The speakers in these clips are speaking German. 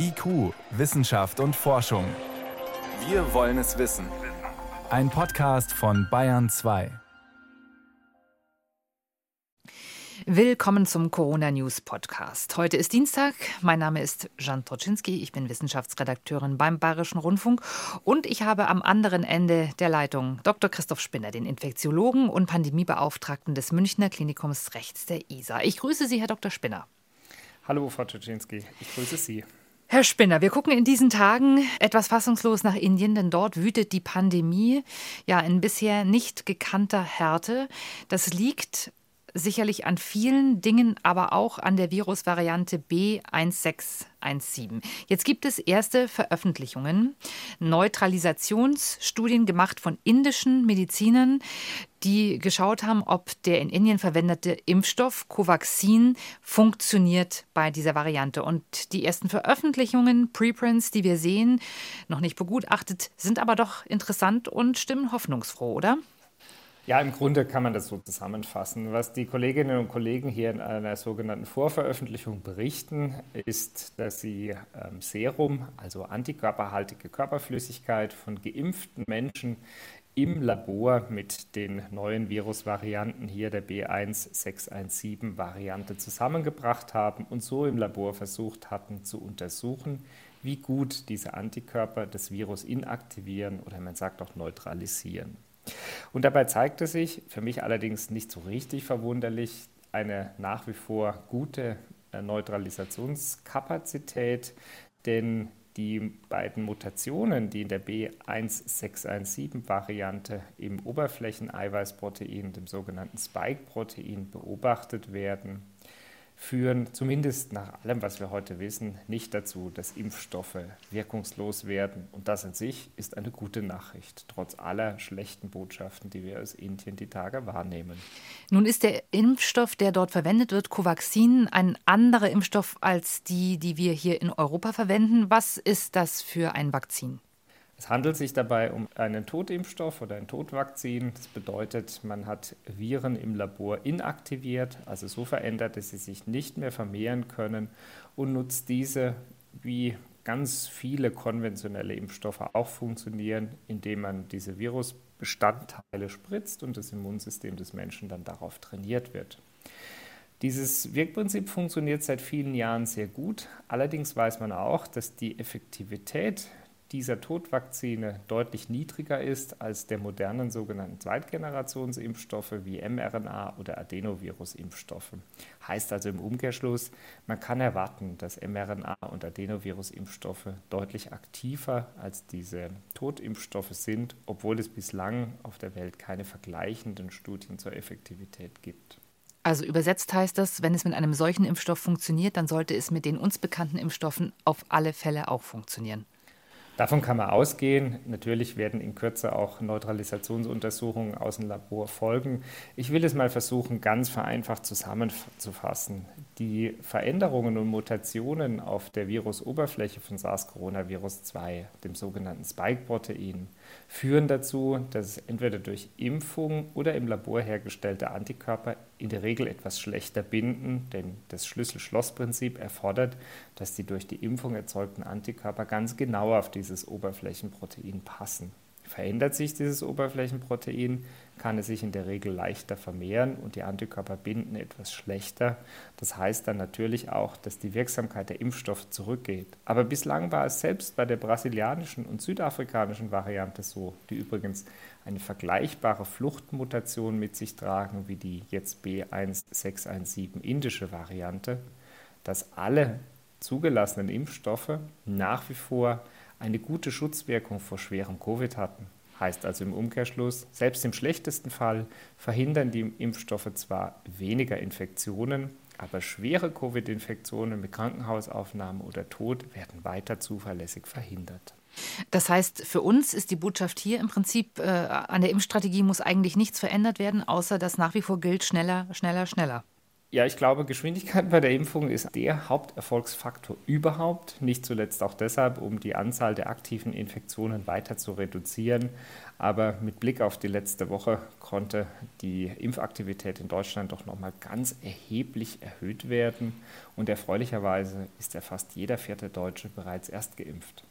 IQ, Wissenschaft und Forschung. Wir wollen es wissen. Ein Podcast von Bayern 2. Willkommen zum Corona News Podcast. Heute ist Dienstag. Mein Name ist Jan Troczynski. Ich bin Wissenschaftsredakteurin beim Bayerischen Rundfunk und ich habe am anderen Ende der Leitung Dr. Christoph Spinner, den Infektiologen und Pandemiebeauftragten des Münchner Klinikums rechts der ISA. Ich grüße Sie, Herr Dr. Spinner. Hallo, Frau Troczynski. Ich grüße Sie. Herr Spinner, wir gucken in diesen Tagen etwas fassungslos nach Indien, denn dort wütet die Pandemie ja in bisher nicht gekannter Härte. Das liegt sicherlich an vielen Dingen, aber auch an der Virusvariante B1617. Jetzt gibt es erste Veröffentlichungen, Neutralisationsstudien gemacht von indischen Medizinern, die geschaut haben, ob der in Indien verwendete Impfstoff Covaxin funktioniert bei dieser Variante. Und die ersten Veröffentlichungen, Preprints, die wir sehen, noch nicht begutachtet, sind aber doch interessant und stimmen hoffnungsfroh, oder? Ja, im Grunde kann man das so zusammenfassen. Was die Kolleginnen und Kollegen hier in einer sogenannten Vorveröffentlichung berichten, ist, dass sie ähm, Serum, also antikörperhaltige Körperflüssigkeit von geimpften Menschen im Labor mit den neuen Virusvarianten hier der B1617-Variante zusammengebracht haben und so im Labor versucht hatten zu untersuchen, wie gut diese Antikörper das Virus inaktivieren oder man sagt auch neutralisieren. Und dabei zeigte sich, für mich allerdings nicht so richtig verwunderlich, eine nach wie vor gute äh, Neutralisationskapazität, denn die beiden Mutationen, die in der B1617-Variante im Oberflächeneiweißprotein, dem sogenannten Spike-Protein, beobachtet werden, führen zumindest nach allem, was wir heute wissen, nicht dazu, dass Impfstoffe wirkungslos werden. Und das an sich ist eine gute Nachricht, trotz aller schlechten Botschaften, die wir aus Indien die Tage wahrnehmen. Nun ist der Impfstoff, der dort verwendet wird, Covaxin, ein anderer Impfstoff als die, die wir hier in Europa verwenden. Was ist das für ein Vakzin? Es handelt sich dabei um einen Totimpfstoff oder ein Totvakzin. Das bedeutet, man hat Viren im Labor inaktiviert, also so verändert, dass sie sich nicht mehr vermehren können und nutzt diese, wie ganz viele konventionelle Impfstoffe auch funktionieren, indem man diese Virusbestandteile spritzt und das Immunsystem des Menschen dann darauf trainiert wird. Dieses Wirkprinzip funktioniert seit vielen Jahren sehr gut. Allerdings weiß man auch, dass die Effektivität dieser Todvakzine deutlich niedriger ist als der modernen sogenannten Zweitgenerationsimpfstoffe wie mRNA oder Adenovirus-Impfstoffe. Heißt also im Umkehrschluss, man kann erwarten, dass mRNA und Adenovirus-Impfstoffe deutlich aktiver als diese Totimpfstoffe sind, obwohl es bislang auf der Welt keine vergleichenden Studien zur Effektivität gibt. Also übersetzt heißt das, wenn es mit einem solchen Impfstoff funktioniert, dann sollte es mit den uns bekannten Impfstoffen auf alle Fälle auch funktionieren. Davon kann man ausgehen. Natürlich werden in Kürze auch Neutralisationsuntersuchungen aus dem Labor folgen. Ich will es mal versuchen, ganz vereinfacht zusammenzufassen. Die Veränderungen und Mutationen auf der Virusoberfläche von SARS-CoV-2, dem sogenannten Spike-Protein, führen dazu, dass entweder durch Impfung oder im Labor hergestellte Antikörper in der Regel etwas schlechter binden, denn das Schlüssel-Schloss-Prinzip erfordert, dass die durch die Impfung erzeugten Antikörper ganz genau auf dieses Oberflächenprotein passen. Verändert sich dieses Oberflächenprotein, kann es sich in der Regel leichter vermehren und die Antikörper binden etwas schlechter. Das heißt dann natürlich auch, dass die Wirksamkeit der Impfstoffe zurückgeht. Aber bislang war es selbst bei der brasilianischen und südafrikanischen Variante so, die übrigens eine vergleichbare Fluchtmutation mit sich tragen wie die jetzt B1617 indische Variante, dass alle zugelassenen Impfstoffe nach wie vor eine gute Schutzwirkung vor schwerem Covid hatten. Heißt also im Umkehrschluss, selbst im schlechtesten Fall verhindern die Impfstoffe zwar weniger Infektionen, aber schwere Covid-Infektionen mit Krankenhausaufnahme oder Tod werden weiter zuverlässig verhindert. Das heißt, für uns ist die Botschaft hier im Prinzip, äh, an der Impfstrategie muss eigentlich nichts verändert werden, außer dass nach wie vor gilt, schneller, schneller, schneller. Ja, ich glaube, Geschwindigkeit bei der Impfung ist der Haupterfolgsfaktor überhaupt. Nicht zuletzt auch deshalb, um die Anzahl der aktiven Infektionen weiter zu reduzieren. Aber mit Blick auf die letzte Woche konnte die Impfaktivität in Deutschland doch nochmal ganz erheblich erhöht werden. Und erfreulicherweise ist ja fast jeder vierte Deutsche bereits erst geimpft.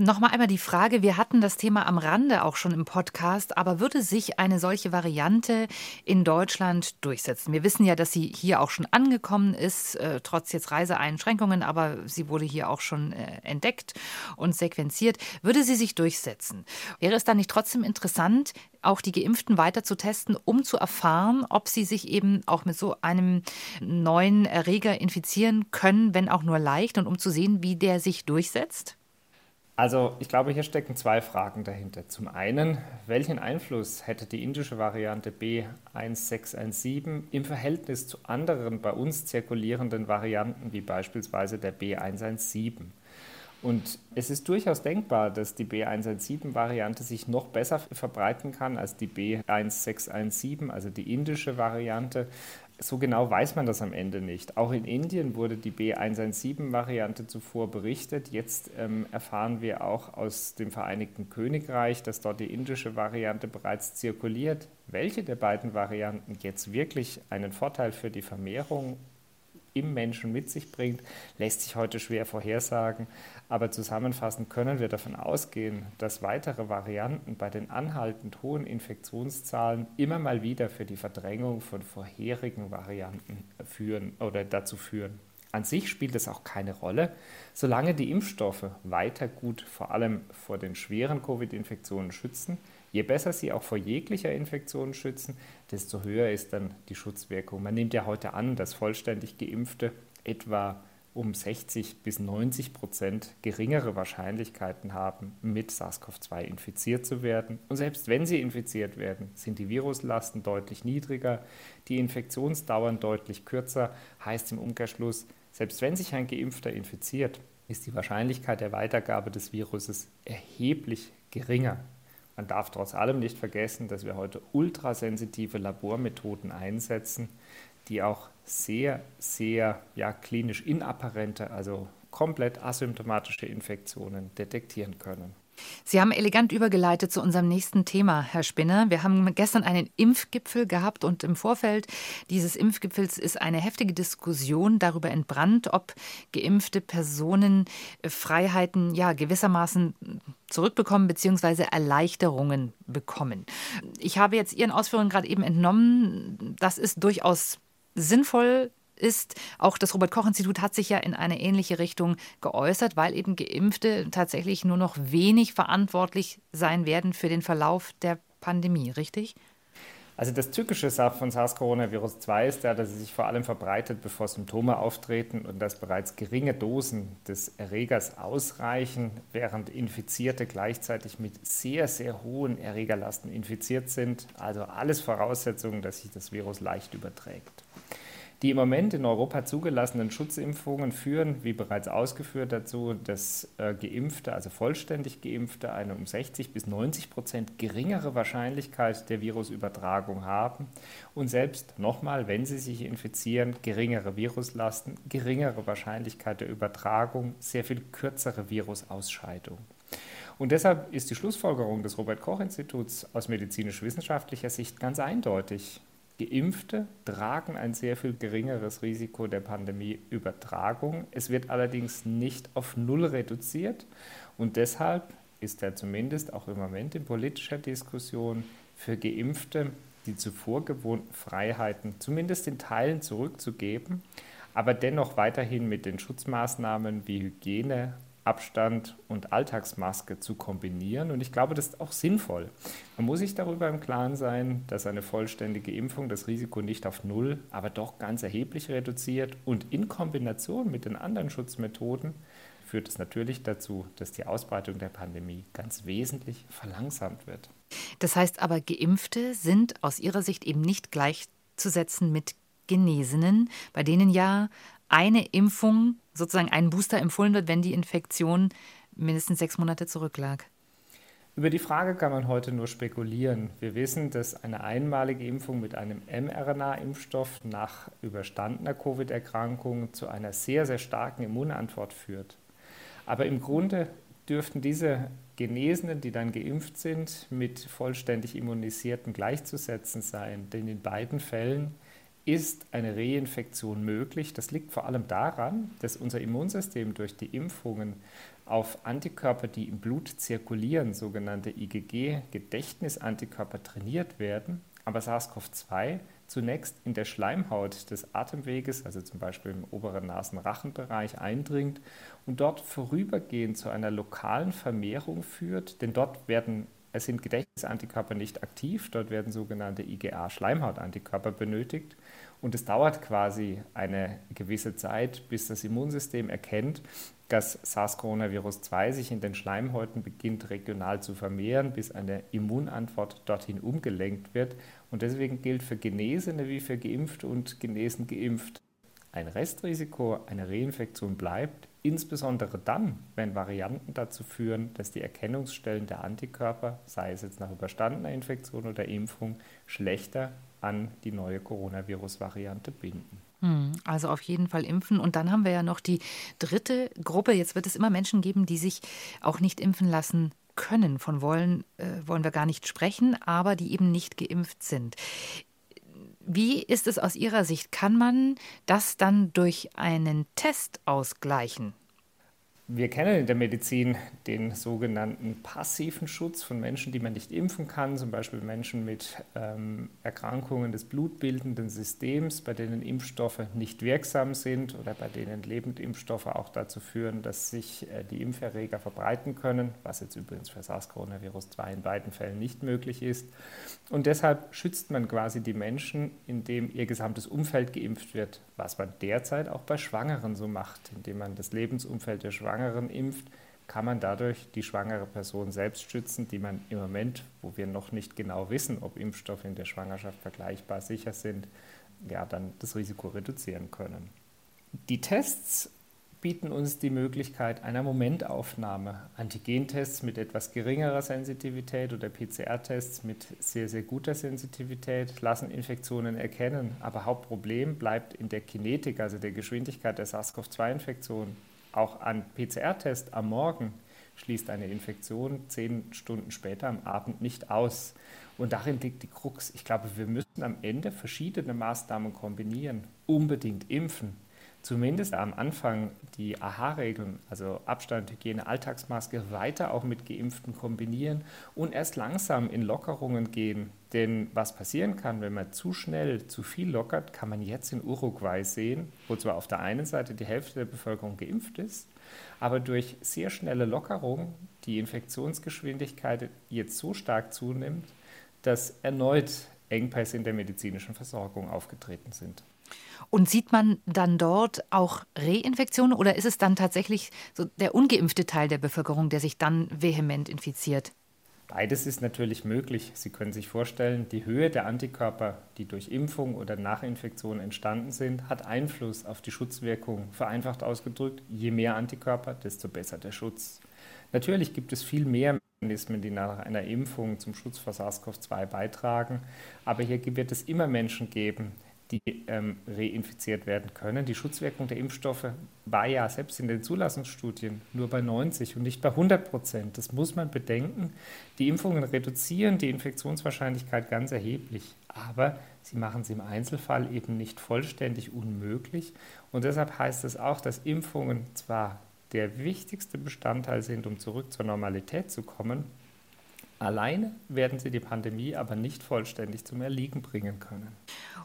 Nochmal einmal die Frage, wir hatten das Thema am Rande auch schon im Podcast, aber würde sich eine solche Variante in Deutschland durchsetzen? Wir wissen ja, dass sie hier auch schon angekommen ist, äh, trotz jetzt Reiseeinschränkungen, aber sie wurde hier auch schon äh, entdeckt und sequenziert. Würde sie sich durchsetzen? Wäre es dann nicht trotzdem interessant, auch die Geimpften weiter zu testen, um zu erfahren, ob sie sich eben auch mit so einem neuen Erreger infizieren können, wenn auch nur leicht, und um zu sehen, wie der sich durchsetzt? Also ich glaube, hier stecken zwei Fragen dahinter. Zum einen, welchen Einfluss hätte die indische Variante B1617 im Verhältnis zu anderen bei uns zirkulierenden Varianten wie beispielsweise der B117? Und es ist durchaus denkbar, dass die B117-Variante sich noch besser verbreiten kann als die B1617, also die indische Variante, so genau weiß man das am Ende nicht. Auch in Indien wurde die B117-Variante zuvor berichtet. Jetzt ähm, erfahren wir auch aus dem Vereinigten Königreich, dass dort die indische Variante bereits zirkuliert. Welche der beiden Varianten jetzt wirklich einen Vorteil für die Vermehrung im Menschen mit sich bringt, lässt sich heute schwer vorhersagen. Aber zusammenfassend können wir davon ausgehen, dass weitere Varianten bei den anhaltend hohen Infektionszahlen immer mal wieder für die Verdrängung von vorherigen Varianten führen oder dazu führen. An sich spielt es auch keine Rolle, solange die Impfstoffe weiter gut vor allem vor den schweren Covid-Infektionen schützen, Je besser sie auch vor jeglicher Infektion schützen, desto höher ist dann die Schutzwirkung. Man nimmt ja heute an, dass vollständig geimpfte etwa um 60 bis 90 Prozent geringere Wahrscheinlichkeiten haben, mit SARS-CoV-2 infiziert zu werden. Und selbst wenn sie infiziert werden, sind die Viruslasten deutlich niedriger, die Infektionsdauern deutlich kürzer, heißt im Umkehrschluss, selbst wenn sich ein Geimpfter infiziert, ist die Wahrscheinlichkeit der Weitergabe des Viruses erheblich geringer. Man darf trotz allem nicht vergessen, dass wir heute ultrasensitive Labormethoden einsetzen, die auch sehr, sehr ja, klinisch inapparente, also komplett asymptomatische Infektionen detektieren können. Sie haben elegant übergeleitet zu unserem nächsten Thema, Herr Spinner. Wir haben gestern einen Impfgipfel gehabt und im Vorfeld dieses Impfgipfels ist eine heftige Diskussion darüber entbrannt, ob geimpfte Personen Freiheiten ja gewissermaßen zurückbekommen bzw. Erleichterungen bekommen. Ich habe jetzt Ihren Ausführungen gerade eben entnommen, das ist durchaus sinnvoll, ist, auch das Robert-Koch-Institut hat sich ja in eine ähnliche Richtung geäußert, weil eben Geimpfte tatsächlich nur noch wenig verantwortlich sein werden für den Verlauf der Pandemie, richtig? Also das Tückische von SARS-Coronavirus 2 ist ja, dass es sich vor allem verbreitet, bevor Symptome auftreten und dass bereits geringe Dosen des Erregers ausreichen, während Infizierte gleichzeitig mit sehr, sehr hohen Erregerlasten infiziert sind. Also alles Voraussetzungen, dass sich das Virus leicht überträgt. Die im Moment in Europa zugelassenen Schutzimpfungen führen, wie bereits ausgeführt, dazu, dass äh, Geimpfte, also vollständig Geimpfte, eine um 60 bis 90 Prozent geringere Wahrscheinlichkeit der Virusübertragung haben und selbst nochmal, wenn sie sich infizieren, geringere Viruslasten, geringere Wahrscheinlichkeit der Übertragung, sehr viel kürzere Virusausscheidung. Und deshalb ist die Schlussfolgerung des Robert Koch Instituts aus medizinisch-wissenschaftlicher Sicht ganz eindeutig. Geimpfte tragen ein sehr viel geringeres Risiko der Pandemieübertragung. Es wird allerdings nicht auf Null reduziert und deshalb ist er zumindest auch im Moment in politischer Diskussion für Geimpfte die zuvor gewohnten Freiheiten zumindest in Teilen zurückzugeben, aber dennoch weiterhin mit den Schutzmaßnahmen wie Hygiene, Abstand und Alltagsmaske zu kombinieren. Und ich glaube, das ist auch sinnvoll. Man muss sich darüber im Klaren sein, dass eine vollständige Impfung das Risiko nicht auf Null, aber doch ganz erheblich reduziert. Und in Kombination mit den anderen Schutzmethoden führt es natürlich dazu, dass die Ausbreitung der Pandemie ganz wesentlich verlangsamt wird. Das heißt aber, geimpfte sind aus Ihrer Sicht eben nicht gleichzusetzen mit Genesenen, bei denen ja eine Impfung, sozusagen ein Booster empfohlen wird, wenn die Infektion mindestens sechs Monate zurücklag? Über die Frage kann man heute nur spekulieren. Wir wissen, dass eine einmalige Impfung mit einem mRNA-Impfstoff nach überstandener Covid-Erkrankung zu einer sehr, sehr starken Immunantwort führt. Aber im Grunde dürften diese Genesenen, die dann geimpft sind, mit vollständig Immunisierten gleichzusetzen sein. Denn in beiden Fällen ist eine Reinfektion möglich. Das liegt vor allem daran, dass unser Immunsystem durch die Impfungen auf Antikörper, die im Blut zirkulieren, sogenannte IgG-Gedächtnisantikörper trainiert werden, aber SARS-CoV-2 zunächst in der Schleimhaut des Atemweges, also zum Beispiel im oberen Nasen-Rachenbereich, eindringt und dort vorübergehend zu einer lokalen Vermehrung führt, denn dort werden es sind Gedächtnisantikörper nicht aktiv, dort werden sogenannte IgA-Schleimhautantikörper benötigt und es dauert quasi eine gewisse Zeit, bis das Immunsystem erkennt, dass SARS-CoV-2 sich in den Schleimhäuten beginnt regional zu vermehren, bis eine Immunantwort dorthin umgelenkt wird. Und deswegen gilt für Genesene wie für Geimpfte und Genesen geimpft ein Restrisiko einer Reinfektion bleibt, insbesondere dann, wenn Varianten dazu führen, dass die Erkennungsstellen der Antikörper, sei es jetzt nach überstandener Infektion oder Impfung, schlechter an die neue Coronavirus-Variante binden. Hm, also auf jeden Fall impfen. Und dann haben wir ja noch die dritte Gruppe. Jetzt wird es immer Menschen geben, die sich auch nicht impfen lassen können. Von wollen äh, wollen wir gar nicht sprechen, aber die eben nicht geimpft sind. Wie ist es aus Ihrer Sicht? Kann man das dann durch einen Test ausgleichen? Wir kennen in der Medizin den sogenannten passiven Schutz von Menschen, die man nicht impfen kann, zum Beispiel Menschen mit ähm, Erkrankungen des blutbildenden Systems, bei denen Impfstoffe nicht wirksam sind oder bei denen Lebendimpfstoffe auch dazu führen, dass sich äh, die Impferreger verbreiten können, was jetzt übrigens für SARS-CoV-2 in beiden Fällen nicht möglich ist. Und deshalb schützt man quasi die Menschen, indem ihr gesamtes Umfeld geimpft wird, was man derzeit auch bei Schwangeren so macht, indem man das Lebensumfeld der Schwangeren impft, kann man dadurch die schwangere Person selbst schützen, die man im Moment, wo wir noch nicht genau wissen, ob Impfstoffe in der Schwangerschaft vergleichbar sicher sind, ja, dann das Risiko reduzieren können. Die Tests bieten uns die Möglichkeit einer Momentaufnahme. Antigentests mit etwas geringerer Sensitivität oder PCR-Tests mit sehr, sehr guter Sensitivität lassen Infektionen erkennen. Aber Hauptproblem bleibt in der Kinetik, also der Geschwindigkeit der SARS-CoV-2-Infektion. Auch ein PCR-Test am Morgen schließt eine Infektion zehn Stunden später am Abend nicht aus. Und darin liegt die Krux. Ich glaube, wir müssen am Ende verschiedene Maßnahmen kombinieren. Unbedingt impfen, zumindest am Anfang die AHA-Regeln, also Abstand, Hygiene, Alltagsmaske, weiter auch mit Geimpften kombinieren und erst langsam in Lockerungen gehen. Denn was passieren kann, wenn man zu schnell zu viel lockert, kann man jetzt in Uruguay sehen, wo zwar auf der einen Seite die Hälfte der Bevölkerung geimpft ist, aber durch sehr schnelle Lockerung die Infektionsgeschwindigkeit jetzt so stark zunimmt, dass erneut Engpässe in der medizinischen Versorgung aufgetreten sind. Und sieht man dann dort auch Reinfektionen oder ist es dann tatsächlich so der ungeimpfte Teil der Bevölkerung, der sich dann vehement infiziert? Beides ist natürlich möglich. Sie können sich vorstellen, die Höhe der Antikörper, die durch Impfung oder Nachinfektion entstanden sind, hat Einfluss auf die Schutzwirkung. Vereinfacht ausgedrückt, je mehr Antikörper, desto besser der Schutz. Natürlich gibt es viel mehr Mechanismen, die nach einer Impfung zum Schutz vor SARS-CoV-2 beitragen, aber hier wird es immer Menschen geben, die ähm, reinfiziert werden können. Die Schutzwirkung der Impfstoffe war ja selbst in den Zulassungsstudien nur bei 90 und nicht bei 100 Prozent. Das muss man bedenken. Die Impfungen reduzieren die Infektionswahrscheinlichkeit ganz erheblich, aber sie machen sie im Einzelfall eben nicht vollständig unmöglich. Und deshalb heißt es auch, dass Impfungen zwar der wichtigste Bestandteil sind, um zurück zur Normalität zu kommen, Alleine werden sie die Pandemie aber nicht vollständig zum Erliegen bringen können.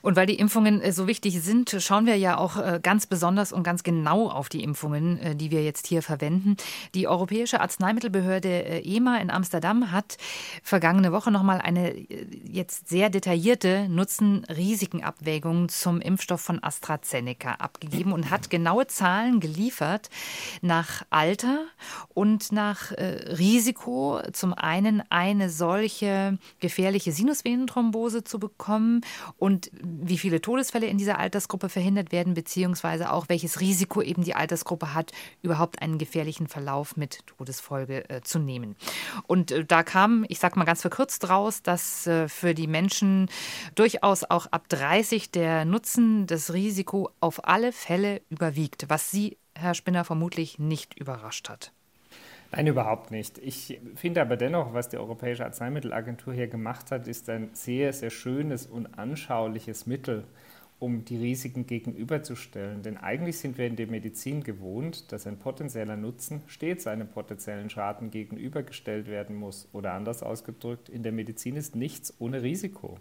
Und weil die Impfungen äh, so wichtig sind, schauen wir ja auch äh, ganz besonders und ganz genau auf die Impfungen, äh, die wir jetzt hier verwenden. Die Europäische Arzneimittelbehörde EMA in Amsterdam hat vergangene Woche nochmal eine jetzt sehr detaillierte Nutzen-Risiken-Abwägung zum Impfstoff von AstraZeneca abgegeben und hat genaue Zahlen geliefert nach Alter und nach Risiko zum einen ein eine solche gefährliche Sinusvenenthrombose zu bekommen und wie viele Todesfälle in dieser Altersgruppe verhindert werden, beziehungsweise auch welches Risiko eben die Altersgruppe hat, überhaupt einen gefährlichen Verlauf mit Todesfolge äh, zu nehmen. Und äh, da kam, ich sage mal ganz verkürzt raus, dass äh, für die Menschen durchaus auch ab 30 der Nutzen, das Risiko auf alle Fälle überwiegt, was Sie, Herr Spinner, vermutlich nicht überrascht hat. Nein, überhaupt nicht. Ich finde aber dennoch, was die Europäische Arzneimittelagentur hier gemacht hat, ist ein sehr, sehr schönes und anschauliches Mittel, um die Risiken gegenüberzustellen. Denn eigentlich sind wir in der Medizin gewohnt, dass ein potenzieller Nutzen stets einem potenziellen Schaden gegenübergestellt werden muss. Oder anders ausgedrückt, in der Medizin ist nichts ohne Risiko.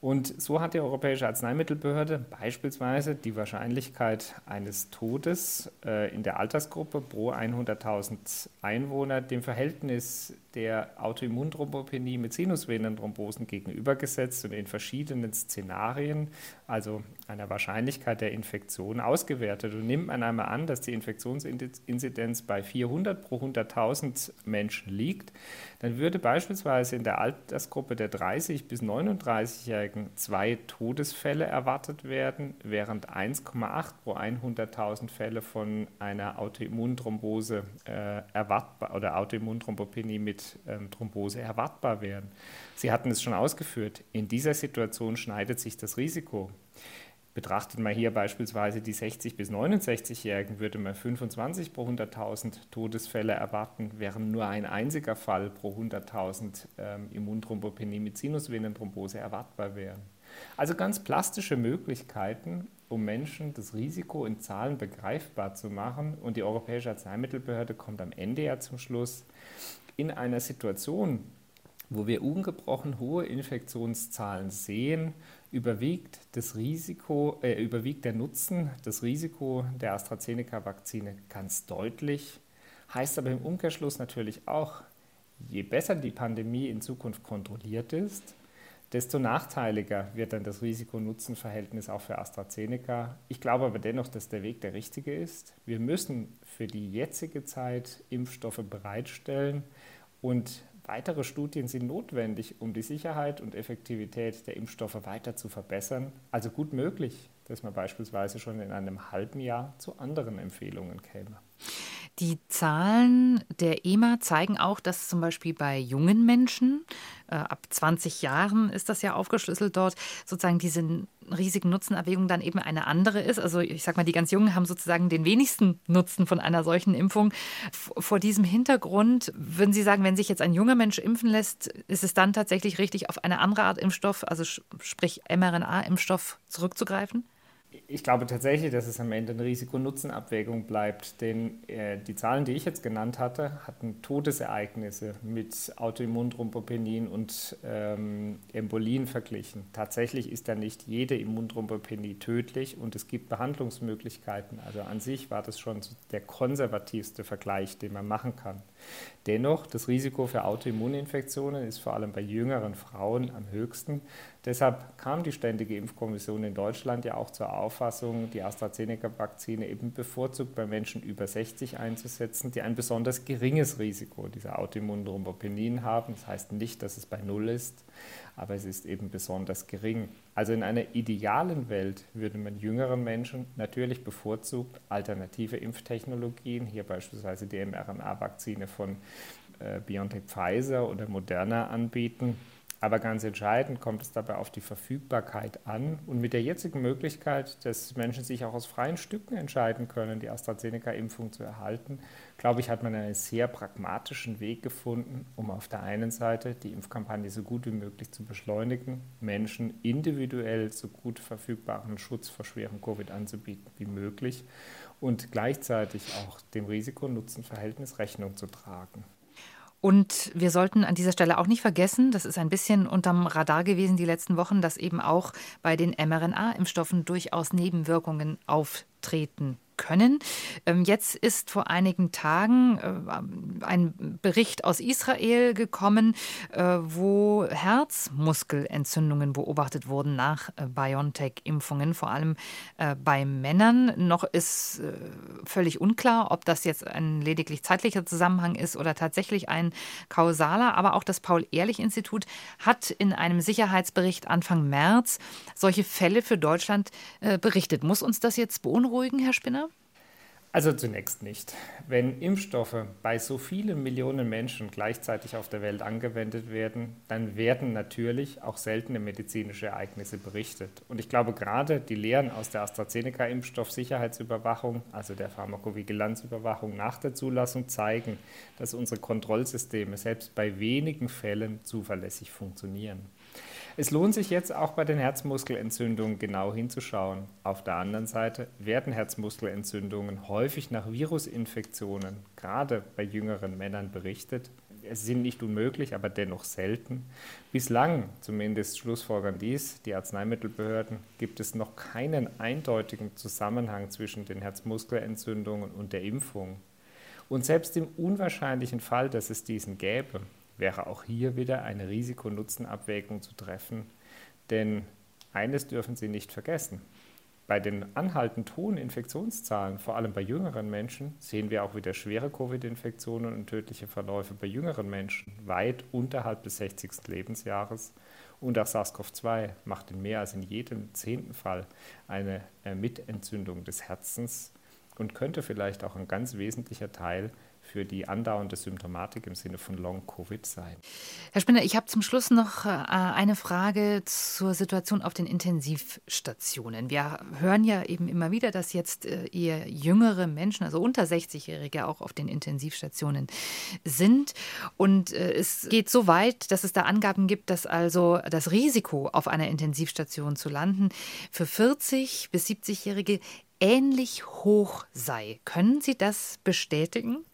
Und so hat die Europäische Arzneimittelbehörde beispielsweise die Wahrscheinlichkeit eines Todes äh, in der Altersgruppe pro 100.000 Einwohner dem Verhältnis der Autoimmunthrombopenie mit Sinusvenenthrombosen gegenübergesetzt und in verschiedenen Szenarien, also einer Wahrscheinlichkeit der Infektion, ausgewertet. Und nimmt man einmal an, dass die Infektionsinzidenz bei 400 pro 100.000 Menschen liegt, dann würde beispielsweise in der Altersgruppe der 30 bis 39-Jährigen zwei Todesfälle erwartet werden, während 1,8 pro 100.000 Fälle von einer Autoimmunthrombose äh, erwartbar oder Autoimmunthrombopenie mit ähm, Thrombose erwartbar wären. Sie hatten es schon ausgeführt. In dieser Situation schneidet sich das Risiko. Betrachtet man hier beispielsweise die 60- bis 69-Jährigen, würde man 25 pro 100.000 Todesfälle erwarten, während nur ein einziger Fall pro 100.000 ähm, Immunthrombopenie mit Sinusvenenthrombose erwartbar wären. Also ganz plastische Möglichkeiten, um Menschen das Risiko in Zahlen begreifbar zu machen. Und die Europäische Arzneimittelbehörde kommt am Ende ja zum Schluss, in einer Situation, wo wir ungebrochen hohe Infektionszahlen sehen, überwiegt das Risiko, äh, überwiegt der Nutzen, das Risiko der AstraZeneca-Vakzine ganz deutlich. Heißt aber im Umkehrschluss natürlich auch, je besser die Pandemie in Zukunft kontrolliert ist, desto nachteiliger wird dann das Risiko-Nutzen-Verhältnis auch für AstraZeneca. Ich glaube aber dennoch, dass der Weg der richtige ist. Wir müssen für die jetzige Zeit Impfstoffe bereitstellen und weitere Studien sind notwendig, um die Sicherheit und Effektivität der Impfstoffe weiter zu verbessern. Also gut möglich, dass man beispielsweise schon in einem halben Jahr zu anderen Empfehlungen käme. Die Zahlen der EMA zeigen auch, dass zum Beispiel bei jungen Menschen, äh, ab 20 Jahren ist das ja aufgeschlüsselt dort, sozusagen diese Risiken-Nutzen-Erwägung dann eben eine andere ist. Also ich sage mal, die ganz Jungen haben sozusagen den wenigsten Nutzen von einer solchen Impfung. Vor diesem Hintergrund würden Sie sagen, wenn sich jetzt ein junger Mensch impfen lässt, ist es dann tatsächlich richtig, auf eine andere Art Impfstoff, also sprich mRNA-Impfstoff zurückzugreifen? Ich glaube tatsächlich, dass es am Ende eine Risiko-Nutzen-Abwägung bleibt, denn äh, die Zahlen, die ich jetzt genannt hatte, hatten Todesereignisse mit Autoimmunthrombopenie und ähm, Embolien verglichen. Tatsächlich ist da nicht jede Immunthrombopenie tödlich und es gibt Behandlungsmöglichkeiten. Also an sich war das schon der konservativste Vergleich, den man machen kann. Dennoch, das Risiko für Autoimmuninfektionen ist vor allem bei jüngeren Frauen am höchsten. Deshalb kam die Ständige Impfkommission in Deutschland ja auch zur Auffassung, die AstraZeneca-Vakzine eben bevorzugt bei Menschen über 60 einzusetzen, die ein besonders geringes Risiko dieser Autoimmunthrombopenie haben. Das heißt nicht, dass es bei Null ist, aber es ist eben besonders gering. Also in einer idealen Welt würde man jüngeren Menschen natürlich bevorzugt alternative Impftechnologien, hier beispielsweise die mRNA-Vakzine von äh, BioNTech Pfizer oder Moderna anbieten aber ganz entscheidend kommt es dabei auf die Verfügbarkeit an. Und mit der jetzigen Möglichkeit, dass Menschen sich auch aus freien Stücken entscheiden können, die AstraZeneca-Impfung zu erhalten, glaube ich, hat man einen sehr pragmatischen Weg gefunden, um auf der einen Seite die Impfkampagne so gut wie möglich zu beschleunigen, Menschen individuell so gut verfügbaren Schutz vor schwerem Covid anzubieten wie möglich und gleichzeitig auch dem Risiko-Nutzen-Verhältnis Rechnung zu tragen. Und wir sollten an dieser Stelle auch nicht vergessen, das ist ein bisschen unterm Radar gewesen die letzten Wochen, dass eben auch bei den mRNA-Impfstoffen durchaus Nebenwirkungen auftreten können. Ähm, jetzt ist vor einigen Tagen äh, ein Bericht aus Israel gekommen, äh, wo Herzmuskelentzündungen beobachtet wurden nach äh, BioNTech-Impfungen, vor allem bei Männern. Noch ist völlig unklar, ob das jetzt ein lediglich zeitlicher Zusammenhang ist oder tatsächlich ein kausaler. Aber auch das Paul-Ehrlich-Institut hat in einem Sicherheitsbericht Anfang März solche Fälle für Deutschland berichtet. Muss uns das jetzt beunruhigen, Herr Spinner? Also zunächst nicht. Wenn Impfstoffe bei so vielen Millionen Menschen gleichzeitig auf der Welt angewendet werden, dann werden natürlich auch seltene medizinische Ereignisse berichtet. Und ich glaube gerade die Lehren aus der AstraZeneca-Impfstoffsicherheitsüberwachung, also der Pharmakovigilanzüberwachung nach der Zulassung, zeigen, dass unsere Kontrollsysteme selbst bei wenigen Fällen zuverlässig funktionieren. Es lohnt sich jetzt auch bei den Herzmuskelentzündungen genau hinzuschauen. Auf der anderen Seite werden Herzmuskelentzündungen häufig nach Virusinfektionen, gerade bei jüngeren Männern, berichtet. Es sind nicht unmöglich, aber dennoch selten. Bislang, zumindest schlussfolgern dies die Arzneimittelbehörden, gibt es noch keinen eindeutigen Zusammenhang zwischen den Herzmuskelentzündungen und der Impfung. Und selbst im unwahrscheinlichen Fall, dass es diesen gäbe, wäre auch hier wieder eine Risiko-Nutzen-Abwägung zu treffen. Denn eines dürfen Sie nicht vergessen. Bei den anhaltend hohen Infektionszahlen, vor allem bei jüngeren Menschen, sehen wir auch wieder schwere Covid-Infektionen und tödliche Verläufe bei jüngeren Menschen, weit unterhalb des 60. Lebensjahres. Und auch SARS-CoV-2 macht in mehr als in jedem zehnten Fall eine Mitentzündung des Herzens und könnte vielleicht auch ein ganz wesentlicher Teil für die andauernde Symptomatik im Sinne von Long-Covid sein. Herr Spinner, ich habe zum Schluss noch äh, eine Frage zur Situation auf den Intensivstationen. Wir hören ja eben immer wieder, dass jetzt äh, eher jüngere Menschen, also unter 60-Jährige, auch auf den Intensivstationen sind. Und äh, es geht so weit, dass es da Angaben gibt, dass also das Risiko, auf einer Intensivstation zu landen, für 40 bis 70-Jährige ähnlich hoch sei. Können Sie das bestätigen?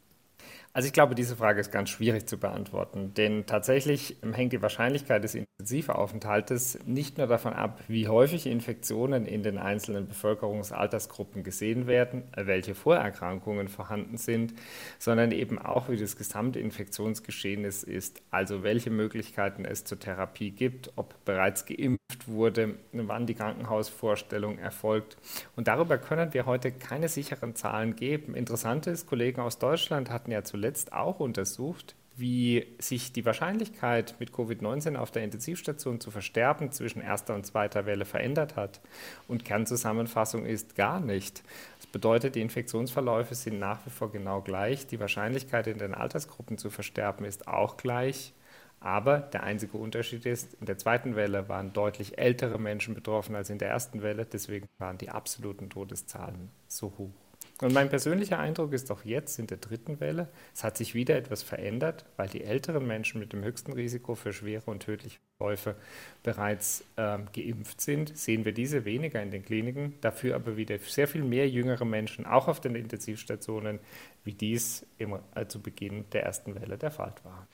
Also ich glaube, diese Frage ist ganz schwierig zu beantworten, denn tatsächlich hängt die Wahrscheinlichkeit des Intensivaufenthaltes nicht nur davon ab, wie häufig Infektionen in den einzelnen Bevölkerungsaltersgruppen gesehen werden, welche Vorerkrankungen vorhanden sind, sondern eben auch, wie das gesamte Infektionsgeschehen ist, also welche Möglichkeiten es zur Therapie gibt, ob bereits geimpft wurde, wann die Krankenhausvorstellung erfolgt. Und darüber können wir heute keine sicheren Zahlen geben. Interessant ist, Kollegen aus Deutschland hatten ja zuletzt zuletzt auch untersucht, wie sich die Wahrscheinlichkeit, mit Covid-19 auf der Intensivstation zu versterben, zwischen erster und zweiter Welle verändert hat. Und Kernzusammenfassung ist gar nicht. Das bedeutet, die Infektionsverläufe sind nach wie vor genau gleich. Die Wahrscheinlichkeit, in den Altersgruppen zu versterben, ist auch gleich. Aber der einzige Unterschied ist, in der zweiten Welle waren deutlich ältere Menschen betroffen als in der ersten Welle. Deswegen waren die absoluten Todeszahlen so hoch. Und mein persönlicher Eindruck ist auch jetzt in der dritten Welle, es hat sich wieder etwas verändert, weil die älteren Menschen mit dem höchsten Risiko für schwere und tödliche Verläufe bereits ähm, geimpft sind, sehen wir diese weniger in den Kliniken, dafür aber wieder sehr viel mehr jüngere Menschen auch auf den Intensivstationen, wie dies im, äh, zu Beginn der ersten Welle der Fall war.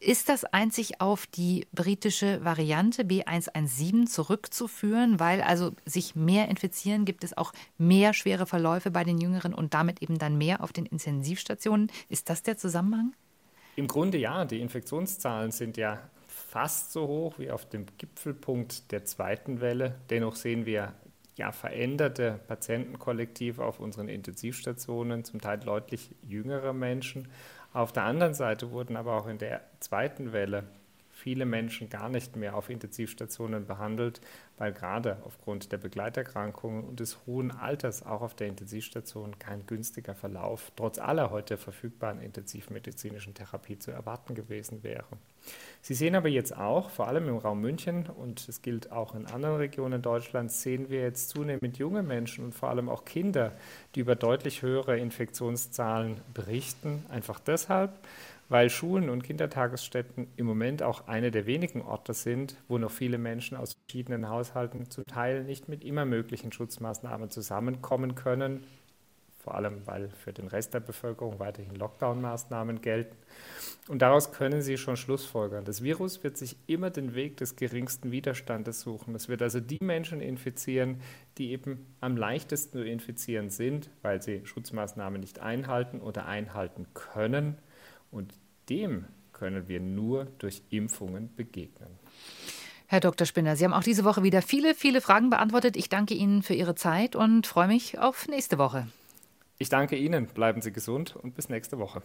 Ist das einzig auf die britische Variante B117 zurückzuführen, weil also sich mehr infizieren, gibt es auch mehr schwere Verläufe bei den Jüngeren und damit eben dann mehr auf den Intensivstationen? Ist das der Zusammenhang? Im Grunde ja. Die Infektionszahlen sind ja fast so hoch wie auf dem Gipfelpunkt der zweiten Welle. Dennoch sehen wir ja, veränderte Patientenkollektive auf unseren Intensivstationen, zum Teil deutlich jüngere Menschen. Auf der anderen Seite wurden aber auch in der zweiten Welle viele Menschen gar nicht mehr auf Intensivstationen behandelt, weil gerade aufgrund der Begleiterkrankungen und des hohen Alters auch auf der Intensivstation kein günstiger Verlauf trotz aller heute verfügbaren intensivmedizinischen Therapie zu erwarten gewesen wäre. Sie sehen aber jetzt auch, vor allem im Raum München und es gilt auch in anderen Regionen Deutschlands, sehen wir jetzt zunehmend junge Menschen und vor allem auch Kinder, die über deutlich höhere Infektionszahlen berichten, einfach deshalb, weil Schulen und Kindertagesstätten im Moment auch eine der wenigen Orte sind, wo noch viele Menschen aus verschiedenen Haushalten zum Teil nicht mit immer möglichen Schutzmaßnahmen zusammenkommen können, vor allem weil für den Rest der Bevölkerung weiterhin Lockdown-Maßnahmen gelten. Und daraus können Sie schon Schlussfolgern. Das Virus wird sich immer den Weg des geringsten Widerstandes suchen. Es wird also die Menschen infizieren, die eben am leichtesten zu infizieren sind, weil sie Schutzmaßnahmen nicht einhalten oder einhalten können. Und dem können wir nur durch Impfungen begegnen. Herr Dr. Spinner, Sie haben auch diese Woche wieder viele, viele Fragen beantwortet. Ich danke Ihnen für Ihre Zeit und freue mich auf nächste Woche. Ich danke Ihnen. Bleiben Sie gesund und bis nächste Woche.